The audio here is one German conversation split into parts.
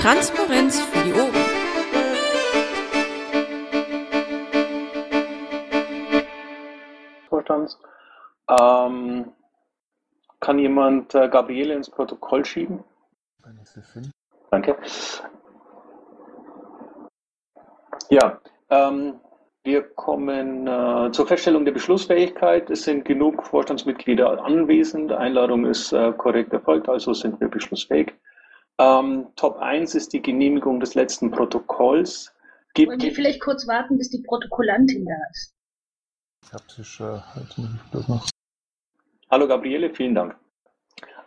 Transparenz für die Ohren. Vorstands. Ähm, kann jemand äh, Gabriele ins Protokoll schieben? Danke. Ja, ähm, wir kommen äh, zur Feststellung der Beschlussfähigkeit. Es sind genug Vorstandsmitglieder anwesend. Einladung ist äh, korrekt erfolgt, also sind wir beschlussfähig. Ähm, Top 1 ist die Genehmigung des letzten Protokolls. Gibt, Wollen wir vielleicht kurz warten, bis die Protokollantin da ist? Ich habe sie schon heute nicht bloß noch. Hallo Gabriele, vielen Dank.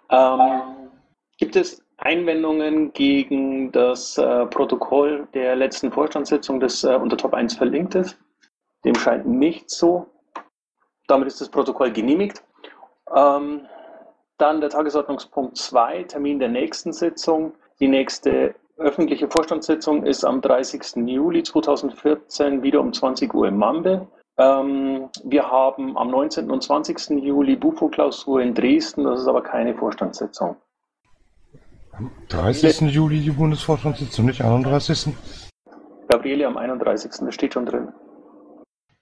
Ähm, gibt es Einwendungen gegen das äh, Protokoll der letzten Vorstandssitzung, das äh, unter Top 1 verlinkt ist? Dem scheint nicht so. Damit ist das Protokoll genehmigt. Ähm, dann der Tagesordnungspunkt 2, Termin der nächsten Sitzung. Die nächste öffentliche Vorstandssitzung ist am 30. Juli 2014 wieder um 20 Uhr im Mambe. Ähm, wir haben am 19. und 20. Juli Bufo-Klausur in Dresden, das ist aber keine Vorstandssitzung. Am 30. Juli die Bundesvorstandssitzung, nicht 31. Gabriele am 31. Das steht schon drin.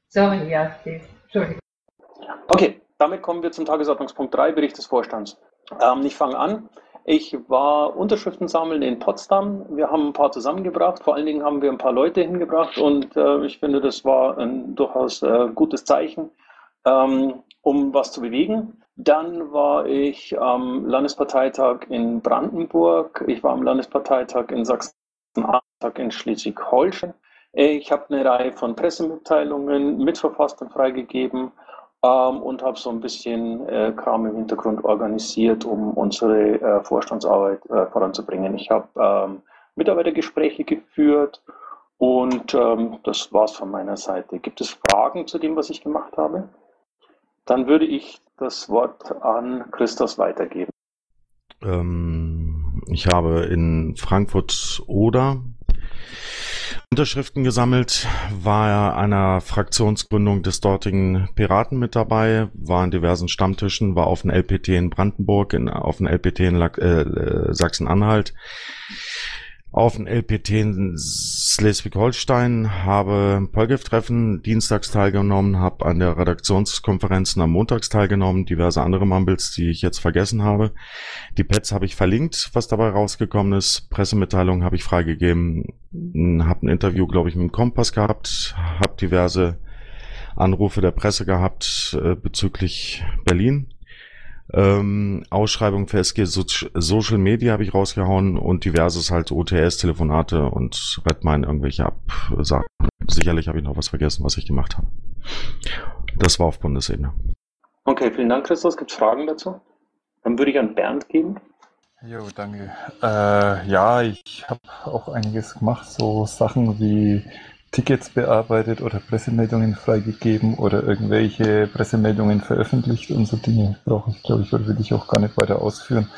Sorry, ja, steht. Entschuldigung. Okay, damit kommen wir zum Tagesordnungspunkt 3, Bericht des Vorstands. Ähm, ich fange an. Ich war Unterschriften sammeln in Potsdam. Wir haben ein paar zusammengebracht. Vor allen Dingen haben wir ein paar Leute hingebracht und äh, ich finde, das war ein durchaus äh, gutes Zeichen, ähm, um was zu bewegen. Dann war ich am Landesparteitag in Brandenburg. Ich war am Landesparteitag in Sachsen-Anhalt, in Schleswig-Holstein. Ich habe eine Reihe von Pressemitteilungen mitverfasst und freigegeben ähm, und habe so ein bisschen äh, Kram im Hintergrund organisiert, um unsere äh, Vorstandsarbeit äh, voranzubringen. Ich habe ähm, Mitarbeitergespräche geführt und ähm, das war's von meiner Seite. Gibt es Fragen zu dem, was ich gemacht habe? Dann würde ich das Wort an Christos weitergeben. Ähm, ich habe in Frankfurt oder Unterschriften gesammelt, war einer Fraktionsgründung des dortigen Piraten mit dabei, war in diversen Stammtischen, war auf dem LPT in Brandenburg, in, auf dem LPT in äh, äh, Sachsen-Anhalt, auf dem LPT in Schleswig-Holstein, habe im Polgef-Treffen dienstags teilgenommen, habe an der Redaktionskonferenz am Montags teilgenommen, diverse andere Mumbles, die ich jetzt vergessen habe. Die Pets habe ich verlinkt, was dabei rausgekommen ist. Pressemitteilungen habe ich freigegeben, habe ein Interview, glaube ich, mit dem Kompass gehabt, habe diverse Anrufe der Presse gehabt äh, bezüglich Berlin. Ähm, Ausschreibung für SG so Social Media habe ich rausgehauen und diverses halt OTS-Telefonate und Redmine irgendwelche Absagen. Sicherlich habe ich noch was vergessen, was ich gemacht habe. Das war auf Bundesebene. Okay, vielen Dank, Christos. Gibt es Fragen dazu? Dann würde ich an Bernd geben. Jo, danke. Äh, ja, ich habe auch einiges gemacht, so Sachen wie Tickets bearbeitet oder Pressemeldungen freigegeben oder irgendwelche Pressemeldungen veröffentlicht und so Dinge brauche ich, glaube ich, oder will ich auch gar nicht weiter ausführen.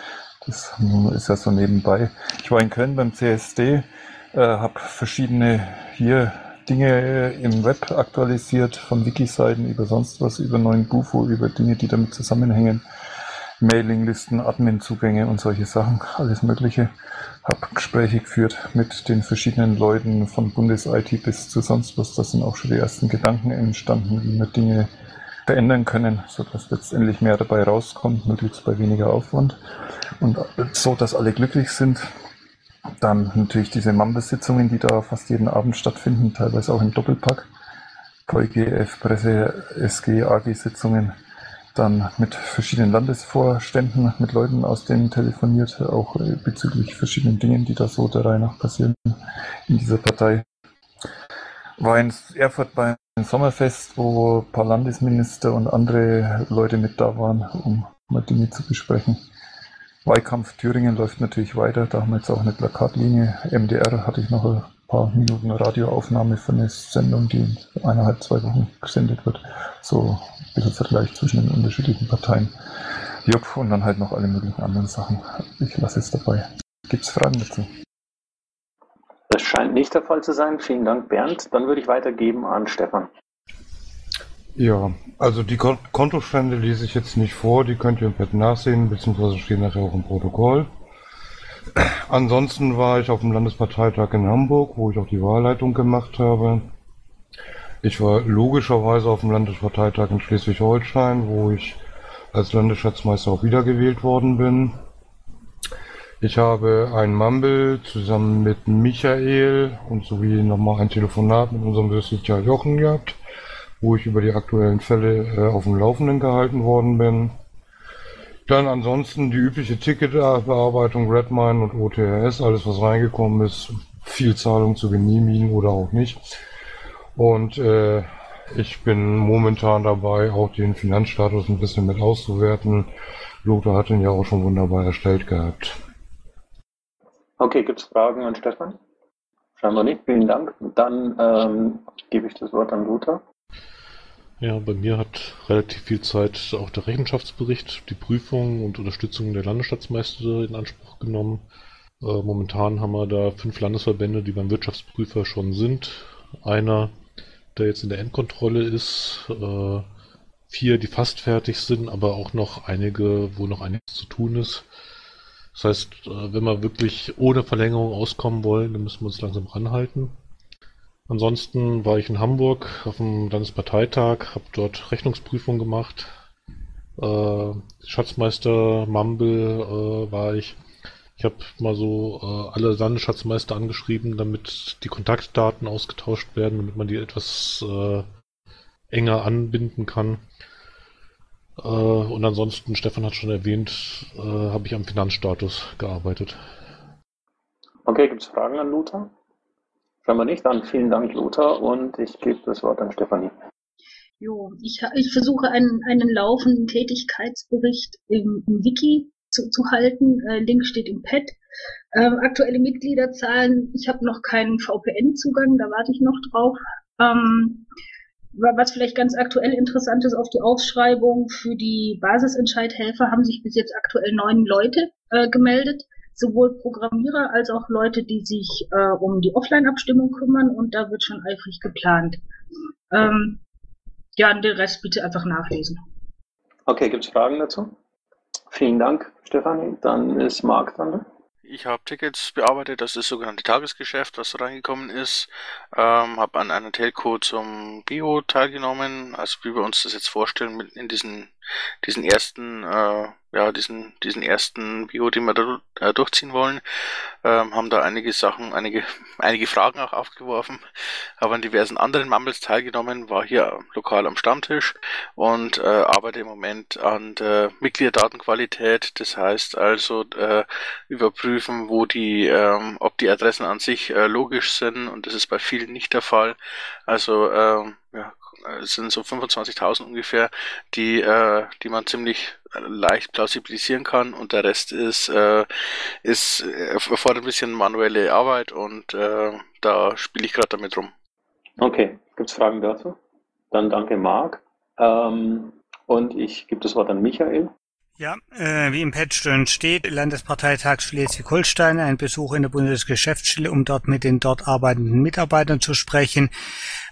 Das ist ja so nebenbei. Ich war in Köln beim CSD, äh, habe verschiedene hier Dinge im Web aktualisiert, von Wiki-Seiten über sonst was, über neuen Bufo, über Dinge, die damit zusammenhängen. Mailinglisten, Admin-Zugänge und solche Sachen, alles Mögliche. Habe Gespräche geführt mit den verschiedenen Leuten von Bundes-IT bis zu sonst was. Da sind auch schon die ersten Gedanken entstanden, wie wir Dinge verändern können, sodass letztendlich mehr dabei rauskommt, möglichst bei weniger Aufwand. Und so, dass alle glücklich sind. Dann natürlich diese Mambesitzungen, die da fast jeden Abend stattfinden, teilweise auch im Doppelpack. VGF, Presse, SG, AG-Sitzungen dann mit verschiedenen Landesvorständen, mit Leuten aus denen telefoniert, auch äh, bezüglich verschiedenen Dingen, die da so der Reihe nach passieren in dieser Partei. War in Erfurt beim Sommerfest, wo ein paar Landesminister und andere Leute mit da waren, um mal Dinge zu besprechen. Wahlkampf Thüringen läuft natürlich weiter, da haben wir jetzt auch eine Plakatlinie. MDR hatte ich noch paar Minuten Radioaufnahme für eine Sendung, die in eineinhalb, zwei Wochen gesendet wird. So ein bisschen Vergleich zwischen den unterschiedlichen Parteien. Jupp, und dann halt noch alle möglichen anderen Sachen. Ich lasse es dabei. Gibt es Fragen dazu? Das scheint nicht der Fall zu sein. Vielen Dank, Bernd. Dann würde ich weitergeben an Stefan. Ja, also die Kontostände lese ich jetzt nicht vor, die könnt ihr im Pad nachsehen, beziehungsweise stehen nachher auch im Protokoll. Ansonsten war ich auf dem Landesparteitag in Hamburg, wo ich auch die Wahlleitung gemacht habe. Ich war logischerweise auf dem Landesparteitag in Schleswig-Holstein, wo ich als Landesschatzmeister auch wiedergewählt worden bin. Ich habe ein Mumble zusammen mit Michael und sowie nochmal ein Telefonat mit unserem Wissenschaftler Jochen gehabt, wo ich über die aktuellen Fälle äh, auf dem Laufenden gehalten worden bin. Dann ansonsten die übliche Ticketbearbeitung, Redmine und OTRS, alles was reingekommen ist, viel Zahlung zu genehmigen oder auch nicht. Und äh, ich bin momentan dabei, auch den Finanzstatus ein bisschen mit auszuwerten. Lothar hat ihn ja auch schon wunderbar erstellt gehabt. Okay, gibt es Fragen an Stefan? Scheinbar nicht, vielen Dank. Dann ähm, gebe ich das Wort an Lothar. Ja, bei mir hat relativ viel Zeit auch der Rechenschaftsbericht, die Prüfung und Unterstützung der Landesstaatsmeister in Anspruch genommen. Äh, momentan haben wir da fünf Landesverbände, die beim Wirtschaftsprüfer schon sind. Einer der jetzt in der Endkontrolle ist, äh, vier, die fast fertig sind, aber auch noch einige, wo noch einiges zu tun ist. Das heißt, äh, wenn wir wirklich ohne Verlängerung auskommen wollen, dann müssen wir uns langsam ranhalten. Ansonsten war ich in Hamburg auf dem Landesparteitag, habe dort Rechnungsprüfung gemacht. Äh, Schatzmeister Mumble äh, war ich. Ich habe mal so äh, alle Landesschatzmeister angeschrieben, damit die Kontaktdaten ausgetauscht werden, damit man die etwas äh, enger anbinden kann. Äh, und ansonsten, Stefan hat schon erwähnt, äh, habe ich am Finanzstatus gearbeitet. Okay, gibt es Fragen an Lothar? Scheinbar nicht. Dann vielen Dank, Lothar, und ich gebe das Wort an Stefanie. Jo, ich, ich versuche einen, einen laufenden Tätigkeitsbericht im, im Wiki zu, zu halten. Äh, Link steht im Pad. Ähm, aktuelle Mitgliederzahlen, ich habe noch keinen VPN-Zugang, da warte ich noch drauf. Ähm, was vielleicht ganz aktuell interessant ist, auf die Ausschreibung für die Basisentscheidhelfer haben sich bis jetzt aktuell neun Leute äh, gemeldet, sowohl Programmierer als auch Leute, die sich äh, um die Offline-Abstimmung kümmern und da wird schon eifrig geplant. Ähm, ja, den Rest bitte einfach nachlesen. Okay, gibt es Fragen dazu? Vielen Dank, Stefanie. Dann ist Marc dran. Ich habe Tickets bearbeitet, das ist sogenannte Tagesgeschäft, was reingekommen ist. Ähm, habe an einer Telco zum Bio teilgenommen, also wie wir uns das jetzt vorstellen, mit in diesen, diesen ersten äh, ja, diesen, diesen ersten Bio, den wir da äh, durchziehen wollen, ähm, haben da einige Sachen, einige, einige Fragen auch aufgeworfen, habe an diversen anderen Mumbles teilgenommen, war hier lokal am Stammtisch und äh, arbeite im Moment an der Mitgliederdatenqualität, das heißt also äh, überprüfen, wo die, ähm, ob die Adressen an sich äh, logisch sind und das ist bei vielen nicht der Fall. Also ähm, ja, es sind so 25.000 ungefähr, die, äh, die man ziemlich leicht plausibilisieren kann und der Rest ist, äh, ist erfordert ein bisschen manuelle Arbeit und äh, da spiele ich gerade damit rum. Okay, gibt es Fragen dazu? Dann danke Marc. Ähm, und ich gebe das Wort an Michael. Ja, äh, wie im Patch drin steht, Landesparteitag Schleswig-Holstein, ein Besuch in der Bundesgeschäftsstelle, um dort mit den dort arbeitenden Mitarbeitern zu sprechen,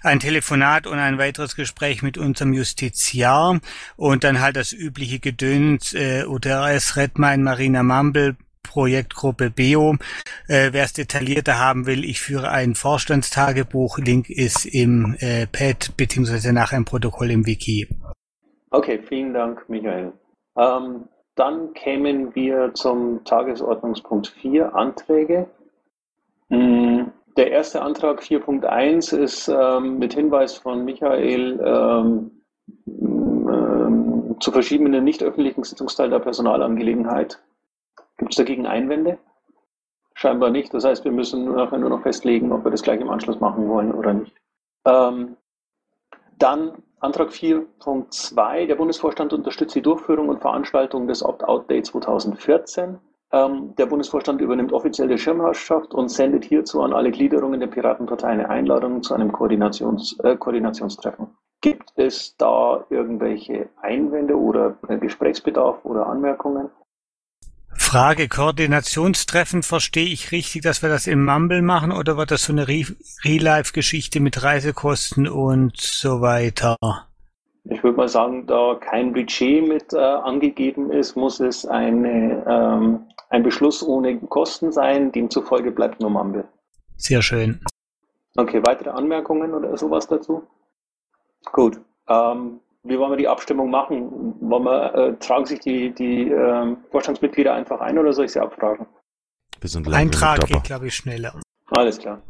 ein Telefonat und ein weiteres Gespräch mit unserem Justiziar und dann halt das übliche Gedöns, äh, UTRS, Redmine, Marina Mumble, Projektgruppe BEO. Äh, Wer es detaillierter haben will, ich führe ein Vorstandstagebuch. Link ist im äh, Pad beziehungsweise nach einem Protokoll im Wiki. Okay, vielen Dank, Michael. Ähm, dann kämen wir zum Tagesordnungspunkt 4, Anträge. Mm, der erste Antrag 4.1 ist ähm, mit Hinweis von Michael ähm, ähm, zu verschiebenden nicht öffentlichen Sitzungsteil der Personalangelegenheit. Gibt es dagegen Einwände? Scheinbar nicht. Das heißt, wir müssen noch, nur noch festlegen, ob wir das gleich im Anschluss machen wollen oder nicht. Ähm, dann Antrag 4.2. Der Bundesvorstand unterstützt die Durchführung und Veranstaltung des Opt-out-Day 2014. Ähm, der Bundesvorstand übernimmt offiziell die Schirmherrschaft und sendet hierzu an alle Gliederungen der Piratenpartei eine Einladung zu einem Koordinations, äh, Koordinationstreffen. Gibt es da irgendwelche Einwände oder äh, Gesprächsbedarf oder Anmerkungen? Frage, Koordinationstreffen, verstehe ich richtig, dass wir das im Mumble machen oder wird das so eine Real-Life-Geschichte mit Reisekosten und so weiter? ich würde mal sagen, da kein Budget mit äh, angegeben ist, muss es eine, ähm, ein Beschluss ohne Kosten sein. Demzufolge bleibt nur Mambe. Sehr schön. Okay, weitere Anmerkungen oder sowas dazu? Gut. Ähm, wie wollen wir die Abstimmung machen? Wollen wir, äh, tragen sich die, die äh, Vorstandsmitglieder einfach ein oder soll ich sie abfragen? Wir sind Eintrag geht, glaube ich, schneller. Alles klar.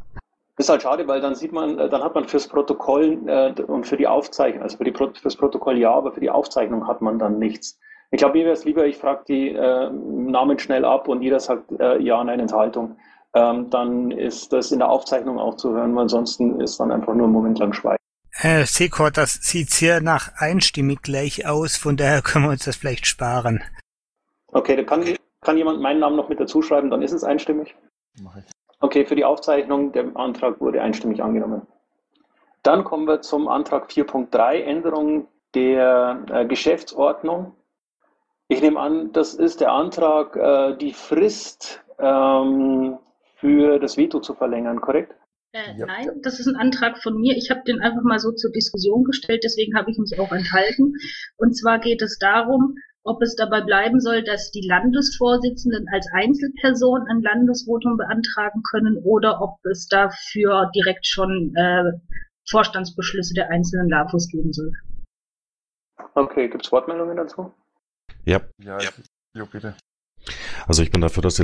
Das ist halt schade, weil dann sieht man, äh, dann hat man fürs Protokoll äh, und für die Aufzeichnung, also für die, fürs Protokoll ja, aber für die Aufzeichnung hat man dann nichts. Ich glaube, mir wäre es lieber, ich frage die äh, Namen schnell ab und jeder sagt äh, ja, nein, Enthaltung. Ähm, dann ist das in der Aufzeichnung auch zu hören, weil ansonsten ist dann einfach nur ein Moment lang Schweigen. Äh, Seko, das sieht sehr nach einstimmig gleich aus, von daher können wir uns das vielleicht sparen. Okay, da kann, kann jemand meinen Namen noch mit dazu schreiben, dann ist es einstimmig. Okay, für die Aufzeichnung, der Antrag wurde einstimmig angenommen. Dann kommen wir zum Antrag 4.3, Änderung der äh, Geschäftsordnung. Ich nehme an, das ist der Antrag, äh, die Frist ähm, für das Veto zu verlängern, korrekt? Äh, ja. Nein, das ist ein Antrag von mir. Ich habe den einfach mal so zur Diskussion gestellt, deswegen habe ich mich auch enthalten. Und zwar geht es darum, ob es dabei bleiben soll, dass die Landesvorsitzenden als Einzelperson ein Landesvotum beantragen können oder ob es dafür direkt schon äh, Vorstandsbeschlüsse der einzelnen LAFOs geben soll. Okay, gibt es Wortmeldungen dazu? Ja. Ja, ja. Jo, bitte. Also ich bin dafür, dass die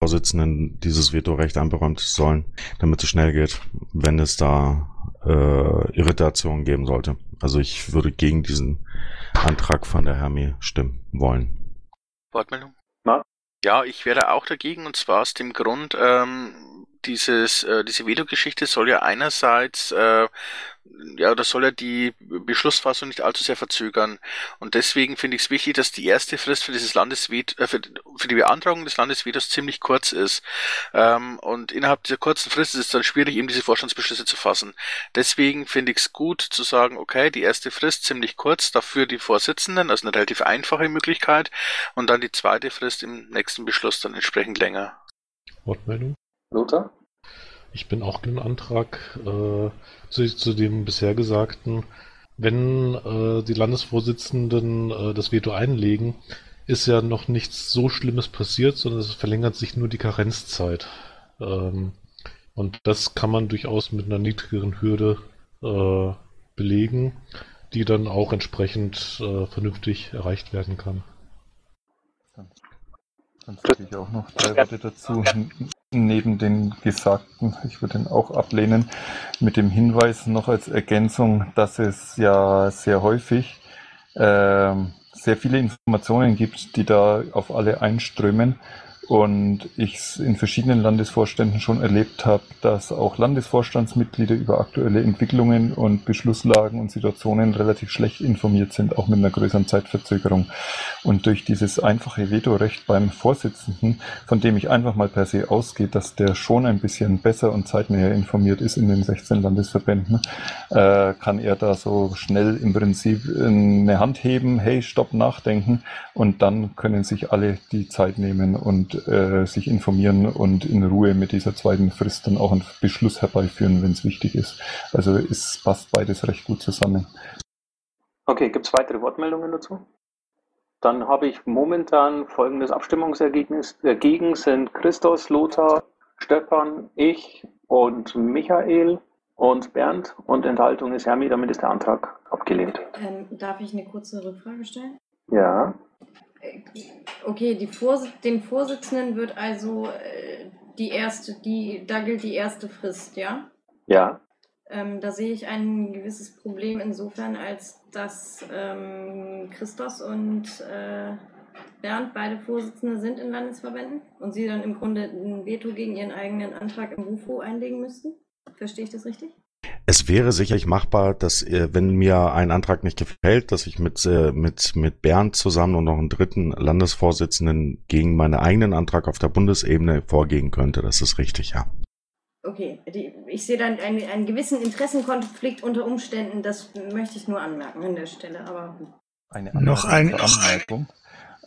Landesvorsitzenden dieses Vetorecht einberäumt sollen, damit es schnell geht, wenn es da äh, Irritationen geben sollte. Also ich würde gegen diesen Antrag von der Hermi stimmen wollen. Wortmeldung? Na? Ja, ich wäre auch dagegen und zwar aus dem Grund, ähm, dieses, äh, diese Veto-Geschichte soll ja einerseits äh, ja, das soll ja die Beschlussfassung nicht allzu sehr verzögern. Und deswegen finde ich es wichtig, dass die erste Frist für dieses Landesveto, äh, für, für, die Beantragung des Landesvetos ziemlich kurz ist. Ähm, und innerhalb dieser kurzen Frist ist es dann schwierig, eben diese Vorstandsbeschlüsse zu fassen. Deswegen finde ich es gut zu sagen, okay, die erste Frist ziemlich kurz, dafür die Vorsitzenden, also eine relativ einfache Möglichkeit, und dann die zweite Frist im nächsten Beschluss dann entsprechend länger. Wortmeldung? Lothar? Ich bin auch den Antrag äh, zu, zu, dem bisher Gesagten. Wenn äh, die Landesvorsitzenden äh, das Veto einlegen, ist ja noch nichts so Schlimmes passiert, sondern es verlängert sich nur die Karenzzeit. Ähm, und das kann man durchaus mit einer niedrigeren Hürde äh, belegen, die dann auch entsprechend äh, vernünftig erreicht werden kann. Dann sage ich auch noch drei Worte dazu neben den Gesagten. Ich würde ihn auch ablehnen mit dem Hinweis noch als Ergänzung, dass es ja sehr häufig äh, sehr viele Informationen gibt, die da auf alle einströmen und ich es in verschiedenen Landesvorständen schon erlebt habe, dass auch Landesvorstandsmitglieder über aktuelle Entwicklungen und Beschlusslagen und Situationen relativ schlecht informiert sind, auch mit einer größeren Zeitverzögerung. Und durch dieses einfache Vetorecht beim Vorsitzenden, von dem ich einfach mal per se ausgehe, dass der schon ein bisschen besser und zeitnäher informiert ist in den 16 Landesverbänden, äh, kann er da so schnell im Prinzip eine Hand heben, hey, stopp, nachdenken und dann können sich alle die Zeit nehmen und äh, sich informieren und in Ruhe mit dieser zweiten Frist dann auch einen Beschluss herbeiführen, wenn es wichtig ist. Also es passt beides recht gut zusammen. Okay, gibt es weitere Wortmeldungen dazu? Dann habe ich momentan folgendes Abstimmungsergebnis. Dagegen sind Christos, Lothar, Stefan, ich und Michael und Bernd und Enthaltung ist Hermi, damit ist der Antrag abgelehnt. Ähm, darf ich eine kurze Rückfrage stellen? Ja. Okay, die Vors den Vorsitzenden wird also äh, die erste, die, da gilt die erste Frist, ja? Ja. Ähm, da sehe ich ein gewisses Problem insofern, als dass ähm, Christos und äh, Bernd beide Vorsitzende sind in Landesverbänden und sie dann im Grunde ein Veto gegen ihren eigenen Antrag im UFO einlegen müssten. Verstehe ich das richtig? Es wäre sicherlich machbar, dass äh, wenn mir ein Antrag nicht gefällt, dass ich mit, äh, mit, mit Bernd zusammen und noch einen dritten Landesvorsitzenden gegen meinen eigenen Antrag auf der Bundesebene vorgehen könnte. Das ist richtig, ja. Okay, die, ich sehe dann einen, einen gewissen Interessenkonflikt unter Umständen, das möchte ich nur anmerken an der Stelle, aber. Eine noch eine Anmerkung.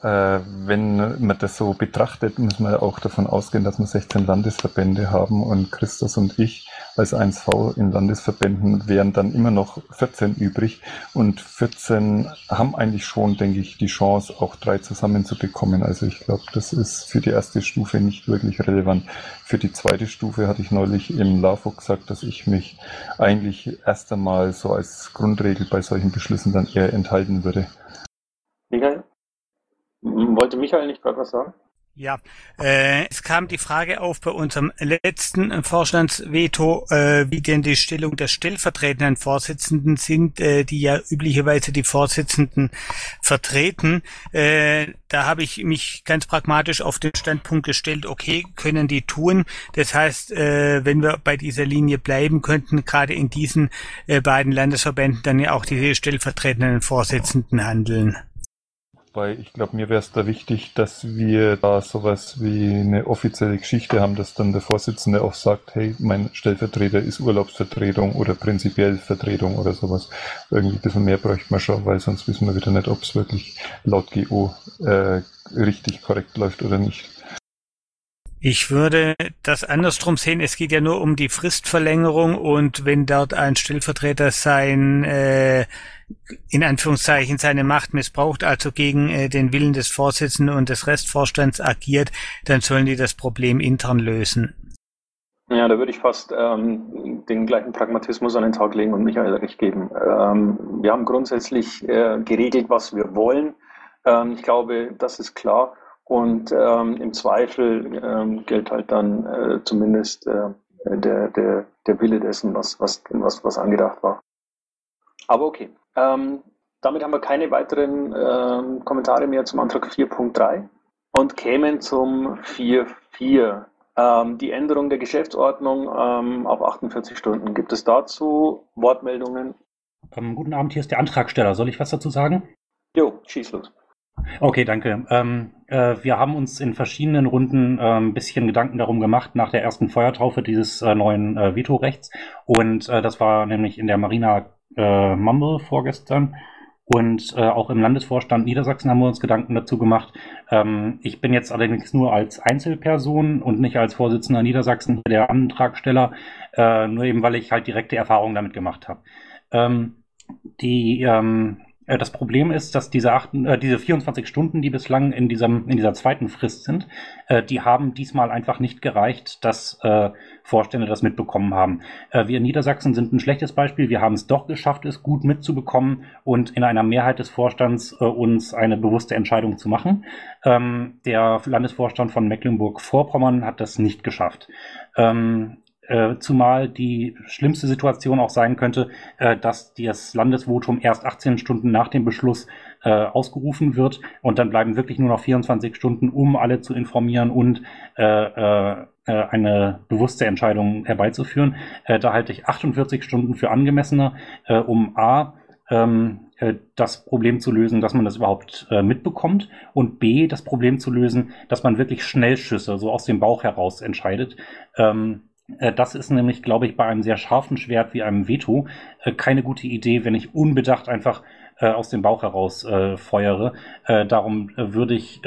Äh, wenn man das so betrachtet, muss man auch davon ausgehen, dass wir 16 Landesverbände haben und Christus und ich als 1V in Landesverbänden wären dann immer noch 14 übrig und 14 haben eigentlich schon, denke ich, die Chance, auch drei zusammenzubekommen. Also ich glaube, das ist für die erste Stufe nicht wirklich relevant. Für die zweite Stufe hatte ich neulich im LAFO gesagt, dass ich mich eigentlich erst einmal so als Grundregel bei solchen Beschlüssen dann eher enthalten würde. Wollte Michael nicht gerade was sagen? Ja, äh, es kam die Frage auf bei unserem letzten Vorstandsveto, äh, wie denn die Stellung der stellvertretenden Vorsitzenden sind, äh, die ja üblicherweise die Vorsitzenden vertreten. Äh, da habe ich mich ganz pragmatisch auf den Standpunkt gestellt, okay, können die tun. Das heißt, äh, wenn wir bei dieser Linie bleiben, könnten gerade in diesen äh, beiden Landesverbänden dann ja auch die stellvertretenden Vorsitzenden handeln. Weil ich glaube, mir wäre es da wichtig, dass wir da sowas wie eine offizielle Geschichte haben, dass dann der Vorsitzende auch sagt, hey, mein Stellvertreter ist Urlaubsvertretung oder prinzipiell Vertretung oder sowas. Irgendwie ein bisschen mehr bräuchte man schon, weil sonst wissen wir wieder nicht, ob es wirklich laut GO äh, richtig korrekt läuft oder nicht. Ich würde das andersrum sehen. Es geht ja nur um die Fristverlängerung und wenn dort ein Stellvertreter sein, äh, in Anführungszeichen, seine Macht missbraucht, also gegen äh, den Willen des Vorsitzenden und des Restvorstands agiert, dann sollen die das Problem intern lösen. Ja, da würde ich fast ähm, den gleichen Pragmatismus an den Tag legen und Michael recht geben. Ähm, wir haben grundsätzlich äh, geregelt, was wir wollen. Ähm, ich glaube, das ist klar. Und ähm, im Zweifel ähm, gilt halt dann äh, zumindest äh, der, der, der Wille dessen, was, was, was, was angedacht war. Aber okay. Ähm, damit haben wir keine weiteren ähm, Kommentare mehr zum Antrag 4.3 und kämen zum 4.4. Ähm, die Änderung der Geschäftsordnung ähm, auf 48 Stunden. Gibt es dazu Wortmeldungen? Ähm, guten Abend, hier ist der Antragsteller. Soll ich was dazu sagen? Jo, schieß los. Okay, danke. Ähm, äh, wir haben uns in verschiedenen Runden äh, ein bisschen Gedanken darum gemacht nach der ersten Feuertaufe dieses äh, neuen äh, Vetorechts. Und äh, das war nämlich in der Marina äh, Mumble vorgestern. Und äh, auch im Landesvorstand Niedersachsen haben wir uns Gedanken dazu gemacht. Ähm, ich bin jetzt allerdings nur als Einzelperson und nicht als Vorsitzender Niedersachsen der Antragsteller, nur eben weil ich halt direkte Erfahrungen damit gemacht habe. Ähm, die ähm, äh, das Problem ist, dass diese, acht, äh, diese 24 Stunden, die bislang in, diesem, in dieser zweiten Frist sind, äh, die haben diesmal einfach nicht gereicht, dass äh, Vorstände das mitbekommen haben. Äh, wir in Niedersachsen sind ein schlechtes Beispiel. Wir haben es doch geschafft, es gut mitzubekommen und in einer Mehrheit des Vorstands äh, uns eine bewusste Entscheidung zu machen. Ähm, der Landesvorstand von Mecklenburg-Vorpommern hat das nicht geschafft. Ähm, äh, zumal die schlimmste Situation auch sein könnte, äh, dass das Landesvotum erst 18 Stunden nach dem Beschluss äh, ausgerufen wird und dann bleiben wirklich nur noch 24 Stunden, um alle zu informieren und äh, äh, äh, eine bewusste Entscheidung herbeizuführen. da halte ich 48 Stunden für angemessener, um A, ähm, das Problem zu lösen, dass man das überhaupt äh, mitbekommt und B, das Problem zu lösen, dass man wirklich Schnellschüsse so aus dem Bauch heraus entscheidet. Ähm, äh, das ist nämlich, glaube ich, bei einem sehr scharfen Schwert wie einem Veto äh, keine gute Idee, wenn ich unbedacht einfach äh, aus dem Bauch heraus feuere. darum würde ich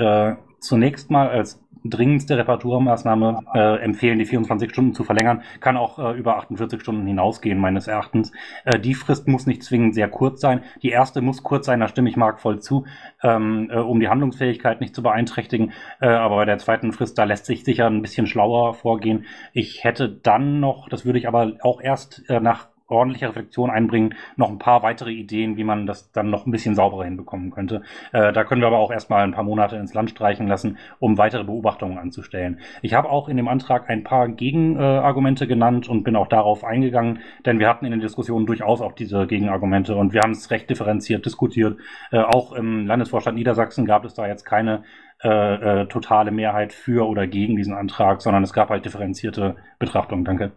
zunächst mal als dringendste Reparaturmaßnahme äh, empfehlen, die 24 Stunden zu verlängern. Kann auch äh, über 48 Stunden hinausgehen, meines Erachtens. Äh, die Frist muss nicht zwingend sehr kurz sein. Die erste muss kurz sein, da stimme ich Marc voll zu, ähm, äh, um die Handlungsfähigkeit nicht zu beeinträchtigen. Äh, aber bei der zweiten Frist, da lässt sich sicher ein bisschen schlauer vorgehen. Ich hätte dann noch, das würde ich aber auch erst äh, nach ordentliche Reflexion einbringen, noch ein paar weitere Ideen, wie man das dann noch ein bisschen sauberer hinbekommen könnte. Äh, da können wir aber auch erstmal ein paar Monate ins Land streichen lassen, um weitere Beobachtungen anzustellen. Ich habe auch in dem Antrag ein paar Gegenargumente äh, genannt und bin auch darauf eingegangen, denn wir hatten in den Diskussionen durchaus auch diese Gegenargumente und wir haben es recht differenziert diskutiert. Äh, auch im Landesvorstand Niedersachsen gab es da jetzt keine äh, äh, totale Mehrheit für oder gegen diesen Antrag, sondern es gab halt differenzierte Betrachtungen. Danke.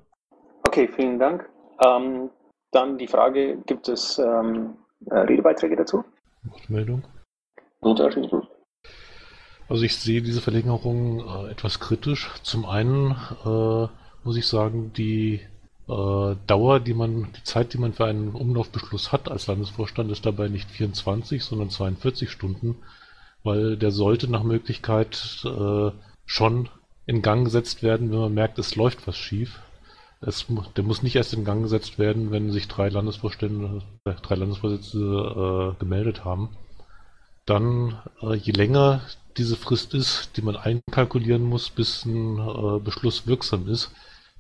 Okay, vielen Dank. Ähm, dann die Frage, gibt es ähm, äh, Redebeiträge dazu? Wortmeldung? Lothar, also ich sehe diese Verlängerung äh, etwas kritisch. Zum einen äh, muss ich sagen, die äh, Dauer, die man, die Zeit, die man für einen Umlaufbeschluss hat als Landesvorstand, ist dabei nicht 24, sondern 42 Stunden. weil der sollte nach Möglichkeit äh, schon in Gang gesetzt werden, wenn man merkt, es läuft was schief. Es, der muss nicht erst in Gang gesetzt werden, wenn sich drei Landesvorstände, äh, drei Landesvorsitzende äh, gemeldet haben. Dann, äh, je länger diese Frist ist, die man einkalkulieren muss, bis ein äh, Beschluss wirksam ist,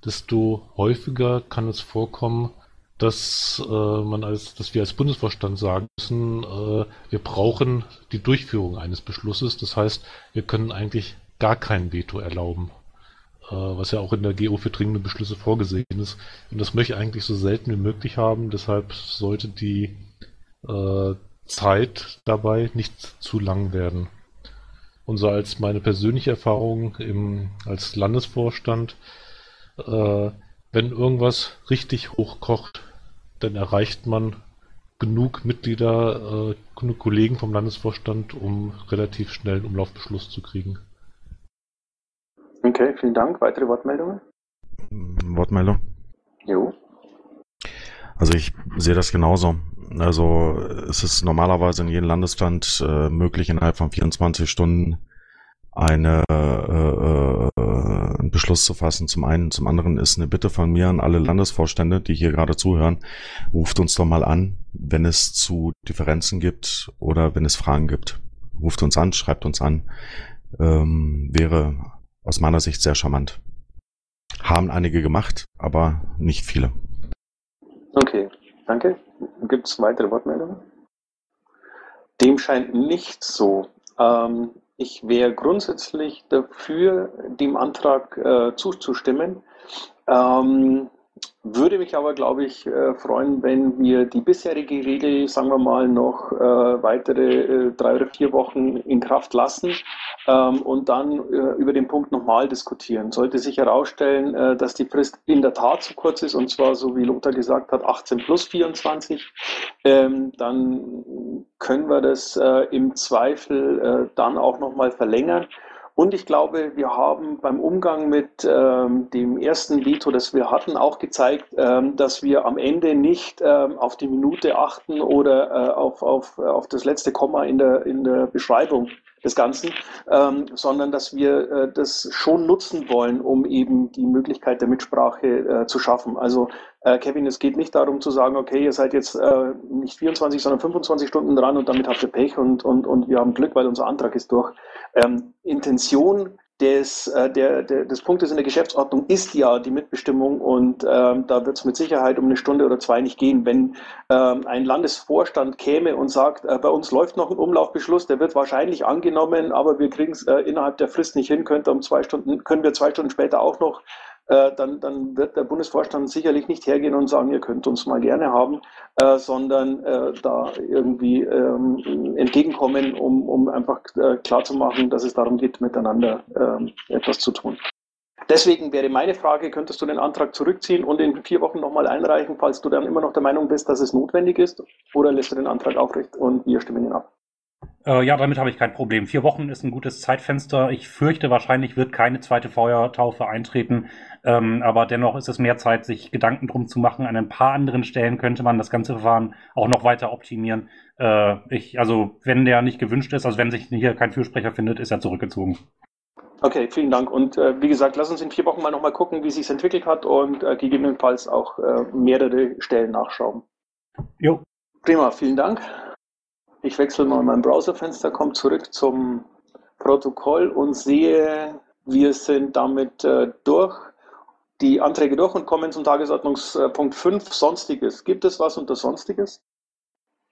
desto häufiger kann es vorkommen, dass äh, man als, dass wir als Bundesvorstand sagen müssen, äh, wir brauchen die Durchführung eines Beschlusses. Das heißt, wir können eigentlich gar kein Veto erlauben, was ja auch in der GO für dringende Beschlüsse vorgesehen ist. Und das möchte ich eigentlich so selten wie möglich haben. Deshalb sollte die äh, Zeit dabei nicht zu lang werden. Und so als meine persönliche Erfahrung im, als Landesvorstand, äh, wenn irgendwas richtig hochkocht, dann erreicht man genug Mitglieder, äh, genug Kollegen vom Landesvorstand, um relativ schnell einen Umlaufbeschluss zu kriegen. Okay, vielen Dank. Weitere Wortmeldungen? Wortmeldung? Jo. Also ich sehe das genauso. Also es ist normalerweise in jedem Landesland äh, möglich, innerhalb von 24 Stunden eine, äh, äh, einen Beschluss zu fassen. Zum einen, zum anderen ist eine Bitte von mir an alle Landesvorstände, die hier gerade zuhören, ruft uns doch mal an, wenn es zu Differenzen gibt oder wenn es Fragen gibt. Ruft uns an, schreibt uns an. Ähm, wäre aus meiner Sicht sehr charmant. Haben einige gemacht, aber nicht viele. Okay, danke. Gibt es weitere Wortmeldungen? Dem scheint nicht so. Ähm, ich wäre grundsätzlich dafür, dem Antrag äh, zuzustimmen. Ähm, würde mich aber, glaube ich, äh, freuen, wenn wir die bisherige Regel, sagen wir mal, noch äh, weitere äh, drei oder vier Wochen in Kraft lassen ähm, und dann äh, über den Punkt nochmal diskutieren. Sollte sich herausstellen, äh, dass die Frist in der Tat zu kurz ist, und zwar, so wie Lothar gesagt hat, 18 plus 24, ähm, dann können wir das äh, im Zweifel dann auch nochmal verlängern. Und ich glaube, wir haben beim Umgang mit ähm, dem ersten Veto, das wir hatten, auch gezeigt, ähm, dass wir am Ende nicht ähm, auf die Minute achten oder äh, auf, auf, auf das letzte Komma in der, in der Beschreibung des Ganzen, ähm, sondern dass wir äh, das schon nutzen wollen, um eben die Möglichkeit der Mitsprache äh, zu schaffen. Also äh, Kevin, es geht nicht darum zu sagen, okay, ihr seid jetzt äh, nicht 24, sondern 25 Stunden dran und damit habt ihr Pech und, und, und wir haben Glück, weil unser Antrag ist durch. Ähm, Intention des, äh, der, der, des Punktes in der Geschäftsordnung ist ja die Mitbestimmung und ähm, da wird es mit Sicherheit um eine Stunde oder zwei nicht gehen. Wenn ähm, ein Landesvorstand käme und sagt, äh, bei uns läuft noch ein Umlaufbeschluss, der wird wahrscheinlich angenommen, aber wir kriegen es äh, innerhalb der Frist nicht hin, könnte um zwei Stunden, können wir zwei Stunden später auch noch dann, dann wird der Bundesvorstand sicherlich nicht hergehen und sagen, ihr könnt uns mal gerne haben, äh, sondern äh, da irgendwie ähm, entgegenkommen, um, um einfach äh, klarzumachen, dass es darum geht, miteinander ähm, etwas zu tun. Deswegen wäre meine Frage, könntest du den Antrag zurückziehen und in vier Wochen nochmal einreichen, falls du dann immer noch der Meinung bist, dass es notwendig ist, oder lässt du den Antrag aufrecht und wir stimmen ihn ab? Äh, ja, damit habe ich kein Problem. Vier Wochen ist ein gutes Zeitfenster. Ich fürchte, wahrscheinlich wird keine zweite Feuertaufe eintreten. Ähm, aber dennoch ist es mehr Zeit, sich Gedanken drum zu machen. An ein paar anderen Stellen könnte man das ganze Verfahren auch noch weiter optimieren. Äh, ich, also, wenn der nicht gewünscht ist, also wenn sich hier kein Fürsprecher findet, ist er zurückgezogen. Okay, vielen Dank. Und äh, wie gesagt, lass uns in vier Wochen mal nochmal gucken, wie sich entwickelt hat und äh, gegebenenfalls auch äh, mehrere Stellen nachschauen. Jo. Prima, vielen Dank. Ich wechsle mal mein Browserfenster, komme zurück zum Protokoll und sehe, wir sind damit äh, durch die Anträge durch und kommen zum Tagesordnungspunkt 5, Sonstiges. Gibt es was unter Sonstiges?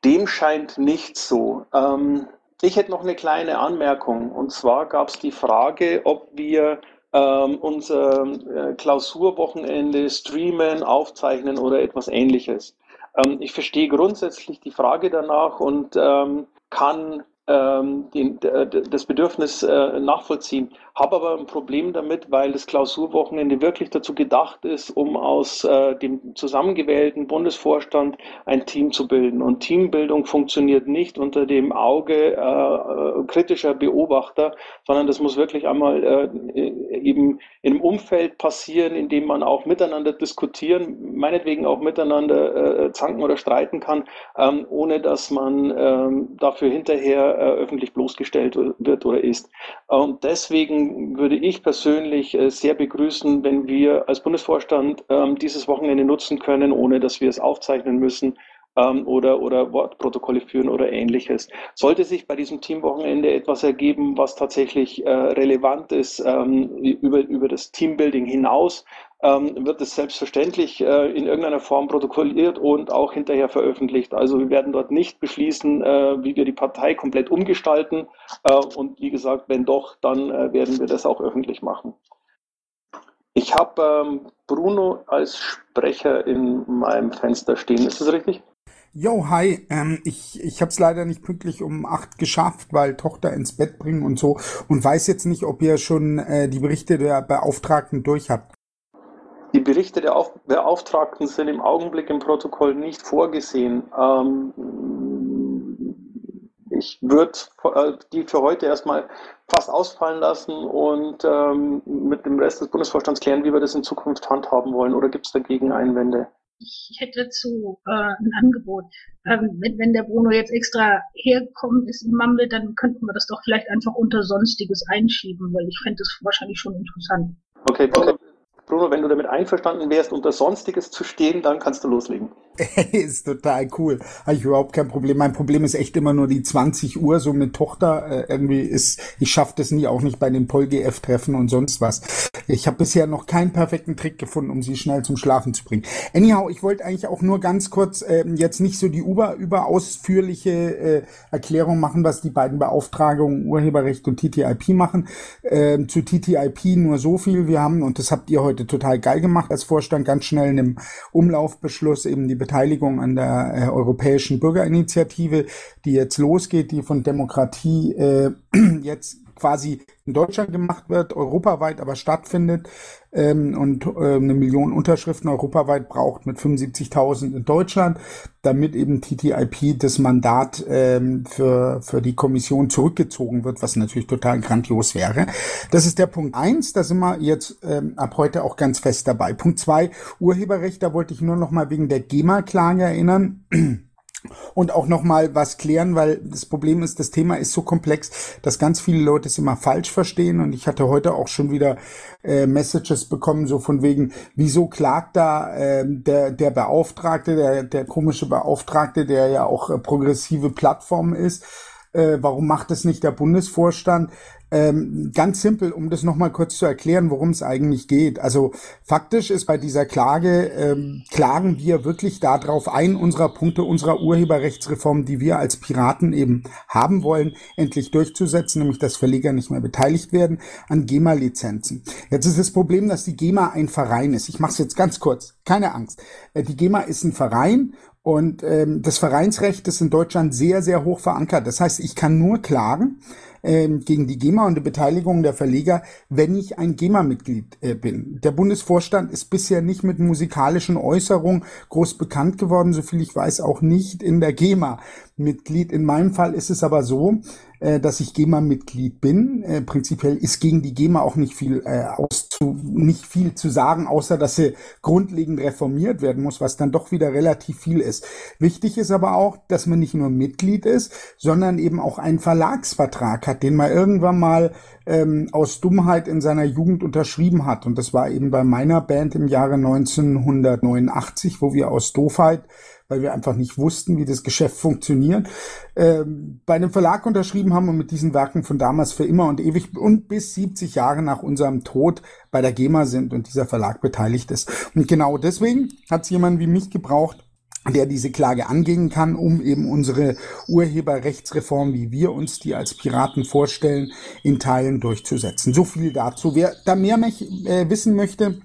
Dem scheint nicht so. Ähm, ich hätte noch eine kleine Anmerkung. Und zwar gab es die Frage, ob wir ähm, unser äh, Klausurwochenende streamen, aufzeichnen oder etwas ähnliches. Ähm, ich verstehe grundsätzlich die Frage danach und ähm, kann ähm, den, das Bedürfnis äh, nachvollziehen. Habe aber ein Problem damit, weil das Klausurwochenende wirklich dazu gedacht ist, um aus äh, dem zusammengewählten Bundesvorstand ein Team zu bilden. Und Teambildung funktioniert nicht unter dem Auge äh, kritischer Beobachter, sondern das muss wirklich einmal äh, eben einem Umfeld passieren, in dem man auch miteinander diskutieren, meinetwegen auch miteinander äh, zanken oder streiten kann, ähm, ohne dass man ähm, dafür hinterher äh, öffentlich bloßgestellt wird oder ist. Und deswegen würde ich persönlich äh, sehr begrüßen, wenn wir als Bundesvorstand ähm, dieses Wochenende nutzen können, ohne dass wir es aufzeichnen müssen, ähm, oder, oder Wortprotokolle führen oder ähnliches. Sollte sich bei diesem Teamwochenende etwas ergeben, was tatsächlich äh, relevant ist ähm, über, über das Teambuilding hinaus, ähm, wird es selbstverständlich äh, in irgendeiner Form protokolliert und auch hinterher veröffentlicht. Also wir werden dort nicht beschließen, äh, wie wir die Partei komplett umgestalten. Äh, und wie gesagt, wenn doch, dann äh, werden wir das auch öffentlich machen. Ich habe ähm, Bruno als Sprecher in meinem Fenster stehen. Ist das richtig? Jo, hi. Ähm, ich ich habe es leider nicht pünktlich um acht geschafft, weil Tochter ins Bett bringen und so und weiß jetzt nicht, ob ihr schon äh, die Berichte der Beauftragten durch habt. Die Berichte der Auf Beauftragten sind im Augenblick im Protokoll nicht vorgesehen. Ähm, ich würde äh, die für heute erstmal fast ausfallen lassen und ähm, mit dem Rest des Bundesvorstands klären, wie wir das in Zukunft handhaben wollen. Oder gibt es dagegen Einwände? Ich hätte dazu äh, ein Angebot. Ähm, wenn, wenn der Bruno jetzt extra hergekommen ist in Mumble, dann könnten wir das doch vielleicht einfach unter Sonstiges einschieben, weil ich fände das wahrscheinlich schon interessant. Okay, Bruno, Bruno, wenn du damit einverstanden wärst, unter Sonstiges zu stehen, dann kannst du loslegen. ist total cool. Habe ich überhaupt kein Problem. Mein Problem ist echt immer nur die 20 Uhr, so mit Tochter. Äh, irgendwie ist, ich schaffe das nie, auch nicht bei den Pol-GF-Treffen und sonst was. Ich habe bisher noch keinen perfekten Trick gefunden, um sie schnell zum Schlafen zu bringen. Anyhow, ich wollte eigentlich auch nur ganz kurz äh, jetzt nicht so die über, über ausführliche äh, Erklärung machen, was die beiden Beauftragungen Urheberrecht und TTIP machen. Ähm, zu TTIP nur so viel. Wir haben, und das habt ihr heute total geil gemacht als Vorstand, ganz schnell in einem Umlaufbeschluss eben die Beteiligung an der äh, Europäischen Bürgerinitiative, die jetzt losgeht, die von Demokratie äh, jetzt quasi in Deutschland gemacht wird, europaweit aber stattfindet ähm, und äh, eine Million Unterschriften europaweit braucht mit 75.000 in Deutschland, damit eben TTIP das Mandat ähm, für, für die Kommission zurückgezogen wird, was natürlich total grandios wäre. Das ist der Punkt eins. da sind wir jetzt ähm, ab heute auch ganz fest dabei. Punkt zwei Urheberrecht, da wollte ich nur noch mal wegen der GEMA-Klage erinnern und auch noch mal was klären, weil das Problem ist, das Thema ist so komplex, dass ganz viele Leute es immer falsch verstehen. Und ich hatte heute auch schon wieder äh, Messages bekommen, so von wegen, wieso klagt da äh, der, der Beauftragte, der, der komische Beauftragte, der ja auch äh, progressive Plattform ist, äh, warum macht es nicht der Bundesvorstand? Ähm, ganz simpel, um das nochmal kurz zu erklären, worum es eigentlich geht. Also faktisch ist bei dieser Klage, ähm, klagen wir wirklich darauf ein, unserer Punkte unserer Urheberrechtsreform, die wir als Piraten eben haben wollen, endlich durchzusetzen, nämlich dass Verleger nicht mehr beteiligt werden an GEMA-Lizenzen. Jetzt ist das Problem, dass die GEMA ein Verein ist. Ich mache es jetzt ganz kurz, keine Angst. Äh, die GEMA ist ein Verein und ähm, das Vereinsrecht ist in Deutschland sehr, sehr hoch verankert. Das heißt, ich kann nur klagen, ähm, gegen die GEMA und die Beteiligung der Verleger, wenn ich ein GEMA-Mitglied äh, bin. Der Bundesvorstand ist bisher nicht mit musikalischen Äußerungen groß bekannt geworden, soviel ich weiß, auch nicht in der GEMA. Mitglied. In meinem Fall ist es aber so, dass ich GEMA-Mitglied bin. Äh, prinzipiell ist gegen die GEMA auch nicht viel äh, auszu nicht viel zu sagen, außer dass sie grundlegend reformiert werden muss, was dann doch wieder relativ viel ist. Wichtig ist aber auch, dass man nicht nur Mitglied ist, sondern eben auch einen Verlagsvertrag hat, den man irgendwann mal ähm, aus Dummheit in seiner Jugend unterschrieben hat. Und das war eben bei meiner Band im Jahre 1989, wo wir aus Doofheit weil wir einfach nicht wussten, wie das Geschäft funktioniert, ähm, bei einem Verlag unterschrieben haben und mit diesen Werken von damals für immer und ewig und bis 70 Jahre nach unserem Tod bei der GEMA sind und dieser Verlag beteiligt ist. Und genau deswegen hat es jemand wie mich gebraucht, der diese Klage angehen kann, um eben unsere Urheberrechtsreform, wie wir uns die als Piraten vorstellen, in Teilen durchzusetzen. So viel dazu. Wer da mehr äh, wissen möchte,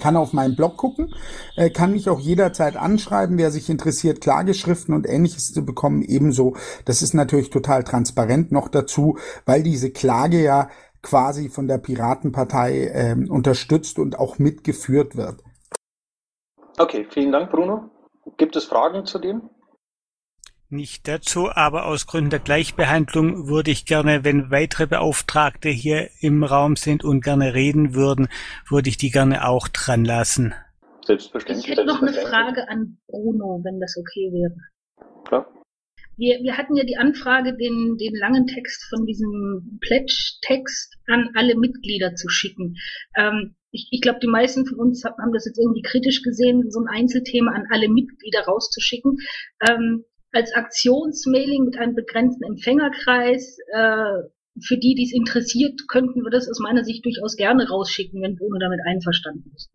kann auf meinen Blog gucken, äh, kann mich auch jederzeit anschreiben, wer sich interessiert, Klageschriften und ähnliches zu bekommen, ebenso. Das ist natürlich total transparent noch dazu, weil diese Klage ja quasi von der Piratenpartei äh, unterstützt und auch mitgeführt wird. Okay, vielen Dank, Bruno. Gibt es Fragen zu dem? Nicht dazu, aber aus Gründen der Gleichbehandlung würde ich gerne, wenn weitere Beauftragte hier im Raum sind und gerne reden würden, würde ich die gerne auch dran lassen. Selbstverständlich. Ich hätte noch eine Frage an Bruno, wenn das okay wäre. Klar. wir, wir hatten ja die Anfrage, den, den langen Text von diesem Pledge-Text an alle Mitglieder zu schicken. Ähm, ich, ich glaube, die meisten von uns haben das jetzt irgendwie kritisch gesehen, so ein Einzelthema an alle Mitglieder rauszuschicken. Ähm, als Aktionsmailing mit einem begrenzten Empfängerkreis, äh, für die, die es interessiert, könnten wir das aus meiner Sicht durchaus gerne rausschicken, wenn Bruno damit einverstanden ist.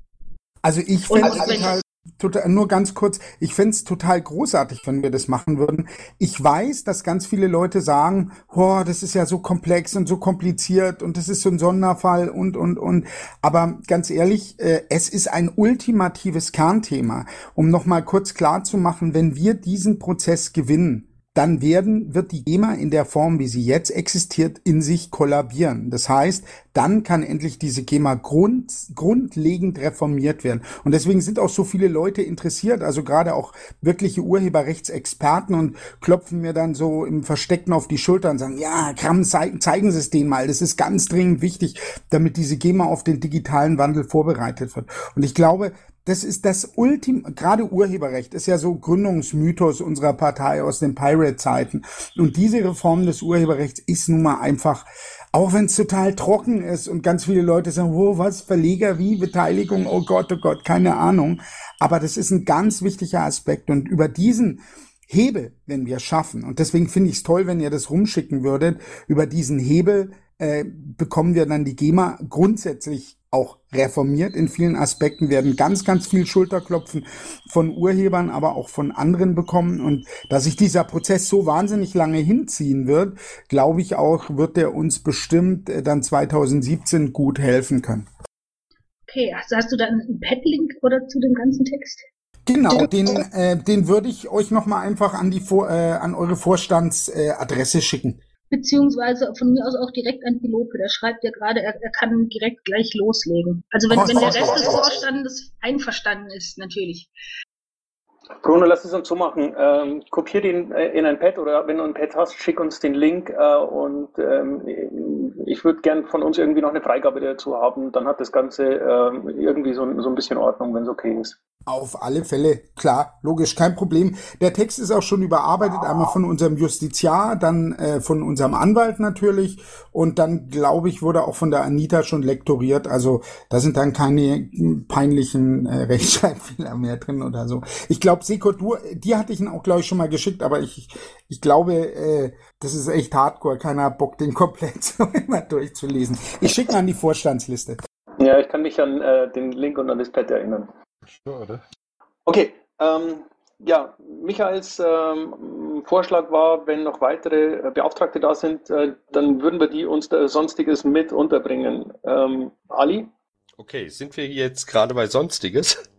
Also ich finde es total, total, nur ganz kurz, ich fände es total großartig, wenn wir das machen würden. Ich weiß, dass ganz viele Leute sagen, oh, das ist ja so komplex und so kompliziert und das ist so ein Sonderfall und, und, und. Aber ganz ehrlich, äh, es ist ein ultimatives Kernthema. Um nochmal kurz klar zu machen, wenn wir diesen Prozess gewinnen, dann werden, wird die GEMA in der Form, wie sie jetzt existiert, in sich kollabieren. Das heißt, dann kann endlich diese GEMA grund, grundlegend reformiert werden. Und deswegen sind auch so viele Leute interessiert, also gerade auch wirkliche Urheberrechtsexperten und klopfen mir dann so im Versteckten auf die Schulter und sagen, ja, Kram, zeigen, zeigen Sie es denen mal. Das ist ganz dringend wichtig, damit diese GEMA auf den digitalen Wandel vorbereitet wird. Und ich glaube, das ist das Ultim, gerade Urheberrecht ist ja so Gründungsmythos unserer Partei aus den Pirate-Zeiten. Und diese Reform des Urheberrechts ist nun mal einfach, auch wenn es total trocken ist und ganz viele Leute sagen, wo, was, Verleger, wie, Beteiligung, oh Gott, oh Gott, keine Ahnung. Aber das ist ein ganz wichtiger Aspekt und über diesen Hebel, wenn wir schaffen, und deswegen finde ich es toll, wenn ihr das rumschicken würdet, über diesen Hebel äh, bekommen wir dann die GEMA grundsätzlich auch reformiert in vielen Aspekten, werden ganz, ganz viel Schulterklopfen von Urhebern, aber auch von anderen bekommen. Und dass sich dieser Prozess so wahnsinnig lange hinziehen wird, glaube ich auch, wird er uns bestimmt äh, dann 2017 gut helfen können. Okay, also hast du da einen Pad-Link oder zu dem ganzen Text? Genau, den, äh, den würde ich euch nochmal einfach an die Vor äh, an eure Vorstandsadresse äh, schicken beziehungsweise von mir aus auch direkt an Pilope. Der schreibt ja gerade, er, er kann direkt gleich loslegen. Also wenn, wenn der Rest des Vorstandes einverstanden ist, natürlich. Bruno, lass es uns so machen. Ähm, kopier den äh, in ein Pad oder wenn du ein Pad hast, schick uns den Link äh, und ähm, ich würde gern von uns irgendwie noch eine Freigabe dazu haben. Dann hat das Ganze äh, irgendwie so, so ein bisschen Ordnung, wenn es okay ist. Auf alle Fälle, klar, logisch, kein Problem. Der Text ist auch schon überarbeitet, einmal von unserem Justiziar, dann äh, von unserem Anwalt natürlich und dann, glaube ich, wurde auch von der Anita schon lektoriert. Also da sind dann keine peinlichen äh, Rechtschreibfehler mehr drin oder so. Ich glaube, Seko, du, dir hatte ich ihn auch, glaube ich, schon mal geschickt, aber ich, ich glaube, äh, das ist echt hardcore. Keiner hat Bock, den komplett so immer durchzulesen. Ich schicke mal an die Vorstandsliste. Ja, ich kann mich an äh, den Link und an das Pad erinnern. Schade. Okay, ähm, ja, Michaels ähm, Vorschlag war, wenn noch weitere äh, Beauftragte da sind, äh, dann würden wir die uns da Sonstiges mit unterbringen. Ähm, Ali? Okay, sind wir jetzt gerade bei Sonstiges?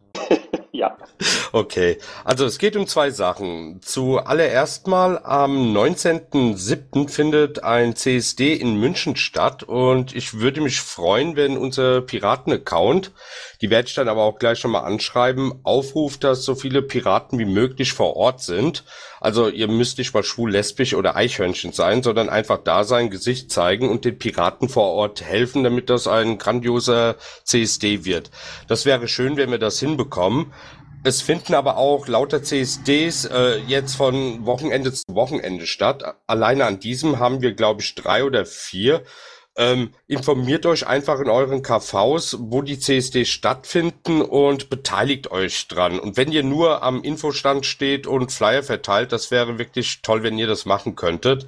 Okay, also es geht um zwei Sachen. Zuallererst mal am 19.07. findet ein CSD in München statt und ich würde mich freuen, wenn unser Piraten-Account, die werde ich dann aber auch gleich schon mal anschreiben, aufruft, dass so viele Piraten wie möglich vor Ort sind. Also ihr müsst nicht mal schwul, lesbisch oder Eichhörnchen sein, sondern einfach da sein, Gesicht zeigen und den Piraten vor Ort helfen, damit das ein grandioser CSD wird. Das wäre schön, wenn wir das hinbekommen. Es finden aber auch lauter CSDs äh, jetzt von Wochenende zu Wochenende statt. Alleine an diesem haben wir, glaube ich, drei oder vier. Ähm, informiert euch einfach in euren KVs, wo die CSDs stattfinden und beteiligt euch dran. Und wenn ihr nur am Infostand steht und Flyer verteilt, das wäre wirklich toll, wenn ihr das machen könntet.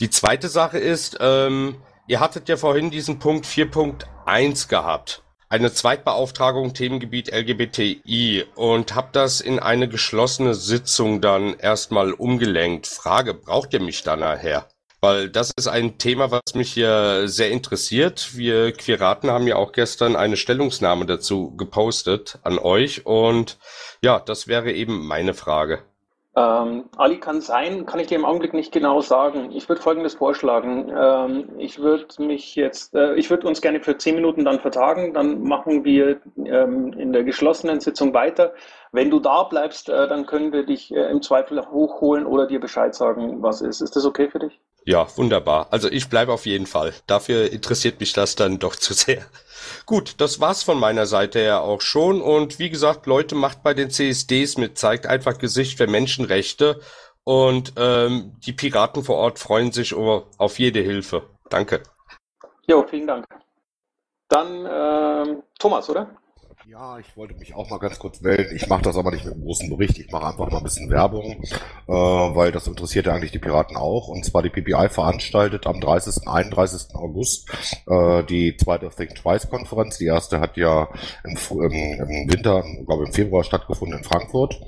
Die zweite Sache ist, ähm, ihr hattet ja vorhin diesen Punkt 4.1 gehabt eine Zweitbeauftragung Themengebiet LGBTI und habe das in eine geschlossene Sitzung dann erstmal umgelenkt. Frage, braucht ihr mich da nachher? Weil das ist ein Thema, was mich hier sehr interessiert. Wir Quiraten haben ja auch gestern eine Stellungnahme dazu gepostet an euch und ja, das wäre eben meine Frage. Ähm, Ali kann sein, kann ich dir im Augenblick nicht genau sagen. Ich würde Folgendes vorschlagen. Ähm, ich würde mich jetzt, äh, ich würde uns gerne für zehn Minuten dann vertagen. Dann machen wir ähm, in der geschlossenen Sitzung weiter. Wenn du da bleibst, äh, dann können wir dich äh, im Zweifel hochholen oder dir Bescheid sagen, was ist. Ist das okay für dich? Ja, wunderbar. Also ich bleibe auf jeden Fall. Dafür interessiert mich das dann doch zu sehr. Gut, das war's von meiner Seite her auch schon. Und wie gesagt, Leute, macht bei den CSDs mit, zeigt einfach Gesicht für Menschenrechte Und ähm, die Piraten vor Ort freuen sich über, auf jede Hilfe. Danke. Jo, vielen Dank. Dann ähm, Thomas, oder? Ja, ich wollte mich auch mal ganz kurz melden. Ich mache das aber nicht mit einem großen Bericht. Ich mache einfach mal ein bisschen Werbung, äh, weil das interessiert ja eigentlich die Piraten auch. Und zwar die PPI veranstaltet am 30. 31. August äh, die zweite Think Twice Konferenz. Die erste hat ja im, im, im Winter, glaube im Februar stattgefunden in Frankfurt.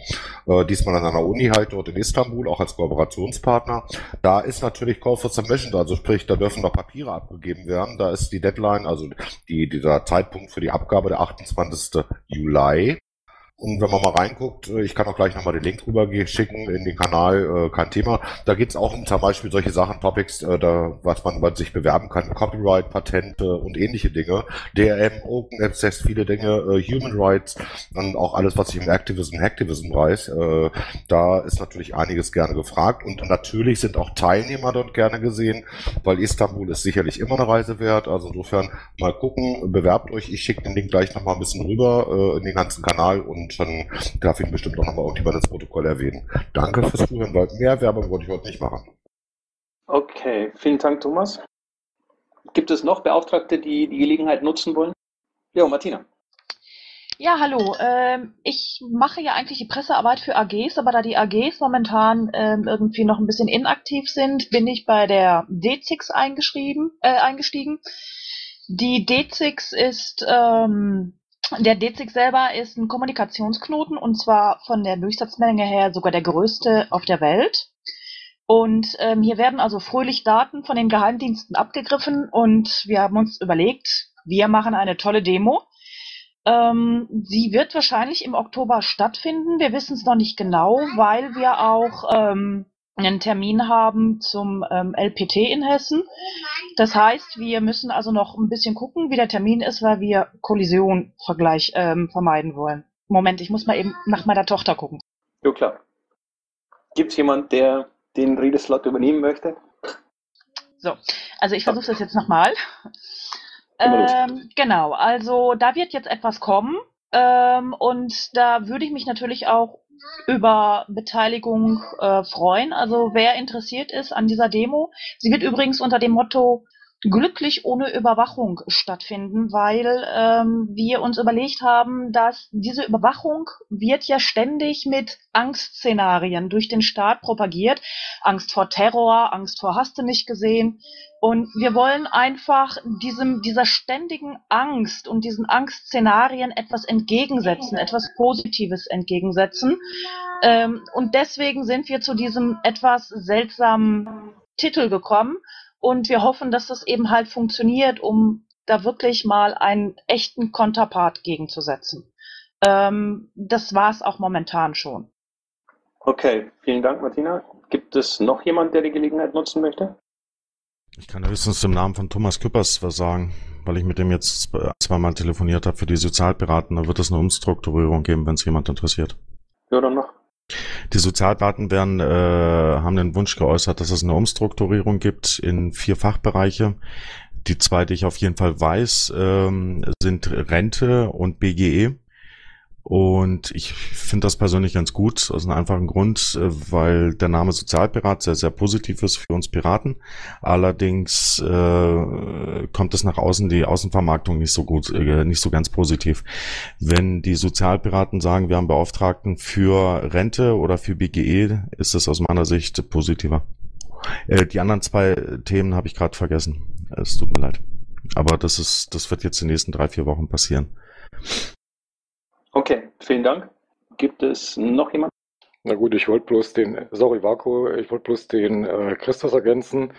Äh, diesmal an einer Uni halt dort in Istanbul, auch als Kooperationspartner. Da ist natürlich Call for Submission, also sprich, da dürfen noch Papiere abgegeben werden. Da ist die Deadline, also die, dieser Zeitpunkt für die Abgabe der 28. Juli. Und wenn man mal reinguckt, äh, ich kann auch gleich nochmal den Link rüber schicken in den Kanal, äh, kein Thema. Da geht's auch um zum Beispiel solche Sachen, Topics, äh, da, was man, man sich bewerben kann, Copyright, Patente und ähnliche Dinge. DRM, Open Access, viele Dinge, äh, Human Rights und auch alles, was sich im Activism, Hacktivism reißt. Äh, da ist natürlich einiges gerne gefragt und natürlich sind auch Teilnehmer dort gerne gesehen, weil Istanbul ist sicherlich immer eine Reise wert. Also insofern mal gucken, bewerbt euch. Ich schicke den Link gleich nochmal ein bisschen rüber äh, in den ganzen Kanal und dann darf ich bestimmt auch nochmal irgendjemand das Protokoll erwähnen. Danke fürs Zuhören, weil mehr Werbung wollte ich heute nicht machen. Okay, vielen Dank, Thomas. Gibt es noch Beauftragte, die die Gelegenheit nutzen wollen? Ja, Martina. Ja, hallo. Ähm, ich mache ja eigentlich die Pressearbeit für AGs, aber da die AGs momentan ähm, irgendwie noch ein bisschen inaktiv sind, bin ich bei der D6 eingeschrieben, äh, eingestiegen. Die D6 ist ähm, der DZIG selber ist ein Kommunikationsknoten und zwar von der Durchsatzmenge her sogar der größte auf der Welt. Und ähm, hier werden also fröhlich Daten von den Geheimdiensten abgegriffen und wir haben uns überlegt, wir machen eine tolle Demo. Ähm, sie wird wahrscheinlich im Oktober stattfinden. Wir wissen es noch nicht genau, weil wir auch ähm, einen Termin haben zum ähm, LPT in Hessen. Das heißt, wir müssen also noch ein bisschen gucken, wie der Termin ist, weil wir Kollision Vergleich ähm, vermeiden wollen. Moment, ich muss mal eben nach meiner Tochter gucken. Jo, klar. Gibt es jemand, der den Redeslot übernehmen möchte? So, also ich versuche das jetzt nochmal. Ähm, genau, also da wird jetzt etwas kommen ähm, und da würde ich mich natürlich auch über Beteiligung äh, freuen. Also wer interessiert ist an dieser Demo. Sie wird übrigens unter dem Motto glücklich ohne Überwachung stattfinden, weil ähm, wir uns überlegt haben, dass diese Überwachung wird ja ständig mit Angstszenarien durch den Staat propagiert. Angst vor Terror, Angst vor Hast du nicht gesehen. Und wir wollen einfach diesem, dieser ständigen Angst und diesen Angstszenarien etwas entgegensetzen, etwas Positives entgegensetzen. Ähm, und deswegen sind wir zu diesem etwas seltsamen Titel gekommen. Und wir hoffen, dass das eben halt funktioniert, um da wirklich mal einen echten Konterpart gegenzusetzen. Ähm, das war es auch momentan schon. Okay, vielen Dank, Martina. Gibt es noch jemand, der die Gelegenheit nutzen möchte? Ich kann höchstens im Namen von Thomas Küppers was sagen, weil ich mit dem jetzt zweimal telefoniert habe für die Sozialpiraten. Da wird es eine Umstrukturierung geben, wenn es jemand interessiert. Ja, dann noch. Die Sozialdaten werden, äh, haben den Wunsch geäußert, dass es eine Umstrukturierung gibt in vier Fachbereiche. Die zwei, die ich auf jeden Fall weiß, ähm, sind Rente und BGE. Und ich finde das persönlich ganz gut, aus einem einfachen Grund, äh, weil der Name Sozialpirat sehr, sehr positiv ist für uns Piraten. Allerdings äh, kommt es nach außen, die Außenvermarktung nicht so gut, äh, nicht so ganz positiv. Wenn die Sozialpiraten sagen, wir haben Beauftragten für Rente oder für BGE, ist es aus meiner Sicht positiver. Äh, die anderen zwei Themen habe ich gerade vergessen. Es tut mir leid. Aber das ist, das wird jetzt die nächsten drei, vier Wochen passieren. Okay, vielen Dank. Gibt es noch jemanden? Na gut, ich wollte bloß den, sorry Vaku, ich wollte bloß den äh, Christus ergänzen.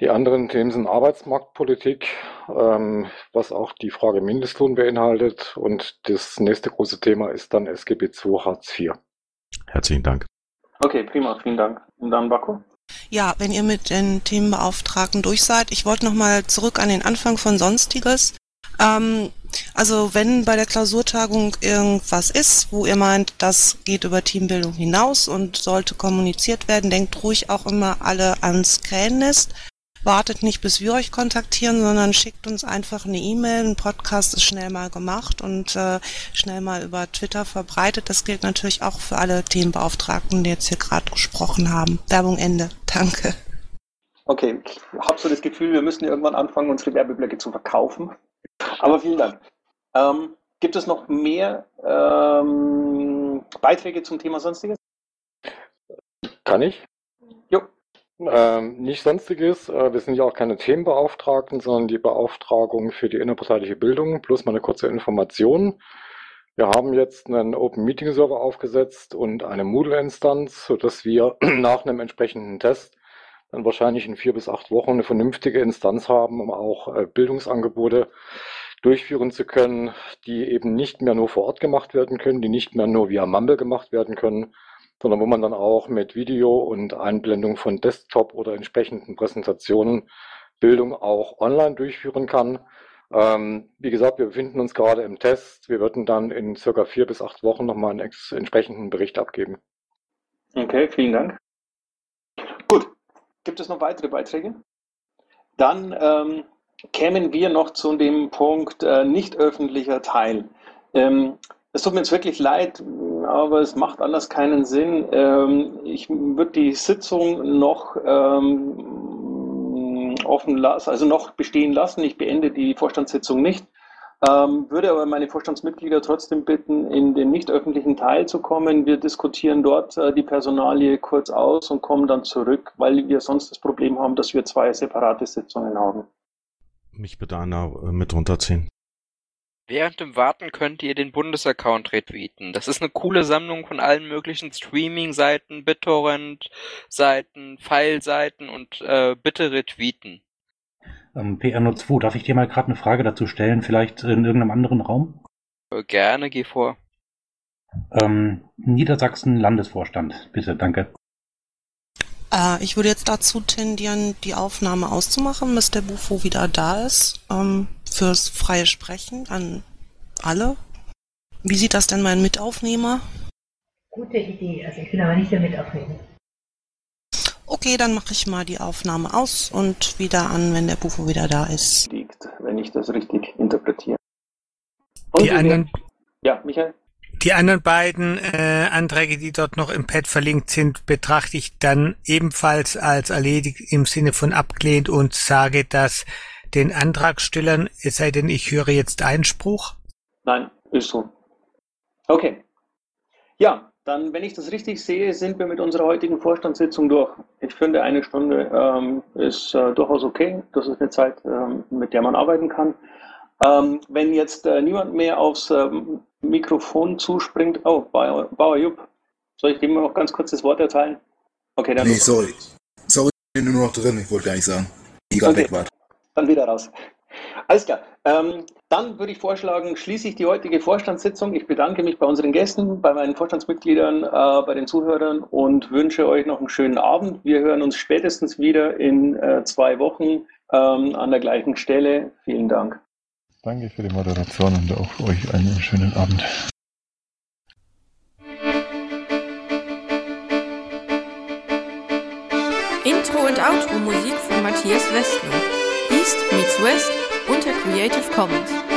Die anderen Themen sind Arbeitsmarktpolitik, ähm, was auch die Frage Mindestlohn beinhaltet. Und das nächste große Thema ist dann SGB II Hartz IV. Herzlichen Dank. Okay, prima, vielen Dank. Und dann Vaku? Ja, wenn ihr mit den Themenbeauftragten durch seid, ich wollte nochmal zurück an den Anfang von Sonstiges. Ähm, also wenn bei der Klausurtagung irgendwas ist, wo ihr meint, das geht über Teambildung hinaus und sollte kommuniziert werden, denkt ruhig auch immer alle ans Krähennest. wartet nicht, bis wir euch kontaktieren, sondern schickt uns einfach eine E-Mail. Ein Podcast ist schnell mal gemacht und äh, schnell mal über Twitter verbreitet. Das gilt natürlich auch für alle Themenbeauftragten, die jetzt hier gerade gesprochen haben. Werbung Ende. Danke. Okay, ich habe so das Gefühl, wir müssen irgendwann anfangen, unsere Werbeblöcke zu verkaufen. Aber vielen Dank. Ähm, gibt es noch mehr ähm, Beiträge zum Thema Sonstiges? Kann ich? Jo. Ähm, nicht Sonstiges. Äh, wir sind ja auch keine Themenbeauftragten, sondern die Beauftragung für die innerparteiliche Bildung. Plus mal eine kurze Information. Wir haben jetzt einen Open Meeting Server aufgesetzt und eine Moodle-Instanz, sodass wir nach einem entsprechenden Test dann wahrscheinlich in vier bis acht Wochen eine vernünftige Instanz haben, um auch äh, Bildungsangebote durchführen zu können, die eben nicht mehr nur vor Ort gemacht werden können, die nicht mehr nur via Mumble gemacht werden können, sondern wo man dann auch mit Video und Einblendung von Desktop oder entsprechenden Präsentationen Bildung auch online durchführen kann. Ähm, wie gesagt, wir befinden uns gerade im Test. Wir würden dann in circa vier bis acht Wochen nochmal einen entsprechenden Bericht abgeben. Okay, vielen Dank. Gibt es noch weitere Beiträge? Dann ähm, kämen wir noch zu dem Punkt äh, nicht öffentlicher Teil. Ähm, es tut mir jetzt wirklich leid, aber es macht anders keinen Sinn. Ähm, ich würde die Sitzung noch ähm, offen lassen, also noch bestehen lassen. Ich beende die Vorstandssitzung nicht. Ähm, würde aber meine Vorstandsmitglieder trotzdem bitten, in den nicht öffentlichen Teil zu kommen. Wir diskutieren dort äh, die Personalie kurz aus und kommen dann zurück, weil wir sonst das Problem haben, dass wir zwei separate Sitzungen haben. Mich bitte einer äh, mit runterziehen. Während dem Warten könnt ihr den Bundesaccount retweeten. Das ist eine coole Sammlung von allen möglichen Streaming-Seiten, BitTorrent-Seiten, File-Seiten und äh, bitte retweeten. Ähm, PR02, darf ich dir mal gerade eine Frage dazu stellen, vielleicht in irgendeinem anderen Raum? Äh, gerne, geh vor. Ähm, Niedersachsen Landesvorstand, bitte, danke. Äh, ich würde jetzt dazu tendieren, die Aufnahme auszumachen, bis der Bufo wieder da ist. Ähm, fürs freie Sprechen an alle. Wie sieht das denn mein Mitaufnehmer? Gute Idee, also ich bin aber nicht der Mitaufnehmer. Okay, dann mache ich mal die Aufnahme aus und wieder an, wenn der Bufo wieder da ist. Liegt, wenn ich das richtig interpretiere. Und die anderen, ja, Michael? Die anderen beiden äh, Anträge, die dort noch im Pad verlinkt sind, betrachte ich dann ebenfalls als erledigt im Sinne von abgelehnt und sage dass den Antragstellern, es sei denn, ich höre jetzt Einspruch. Nein, ist so. Okay. Ja, dann, wenn ich das richtig sehe, sind wir mit unserer heutigen Vorstandssitzung durch. Ich finde, eine Stunde ähm, ist äh, durchaus okay. Das ist eine Zeit, ähm, mit der man arbeiten kann. Ähm, wenn jetzt äh, niemand mehr aufs ähm, Mikrofon zuspringt. Oh, Bauer, Bauer Jupp. Soll ich dem noch ganz kurz das Wort erteilen? Okay, dann. Nee, sorry. Sorry, ich bin nur noch drin, ich wollte gar nicht sagen. Egal, okay. weg war. Dann wieder raus. Alles klar. Ähm, dann würde ich vorschlagen, schließe ich die heutige Vorstandssitzung. Ich bedanke mich bei unseren Gästen, bei meinen Vorstandsmitgliedern, äh, bei den Zuhörern und wünsche euch noch einen schönen Abend. Wir hören uns spätestens wieder in äh, zwei Wochen ähm, an der gleichen Stelle. Vielen Dank. Danke für die Moderation und auch euch einen schönen Abend. Intro und Outro Musik von Matthias Westner. East meets West unter Creative Commons.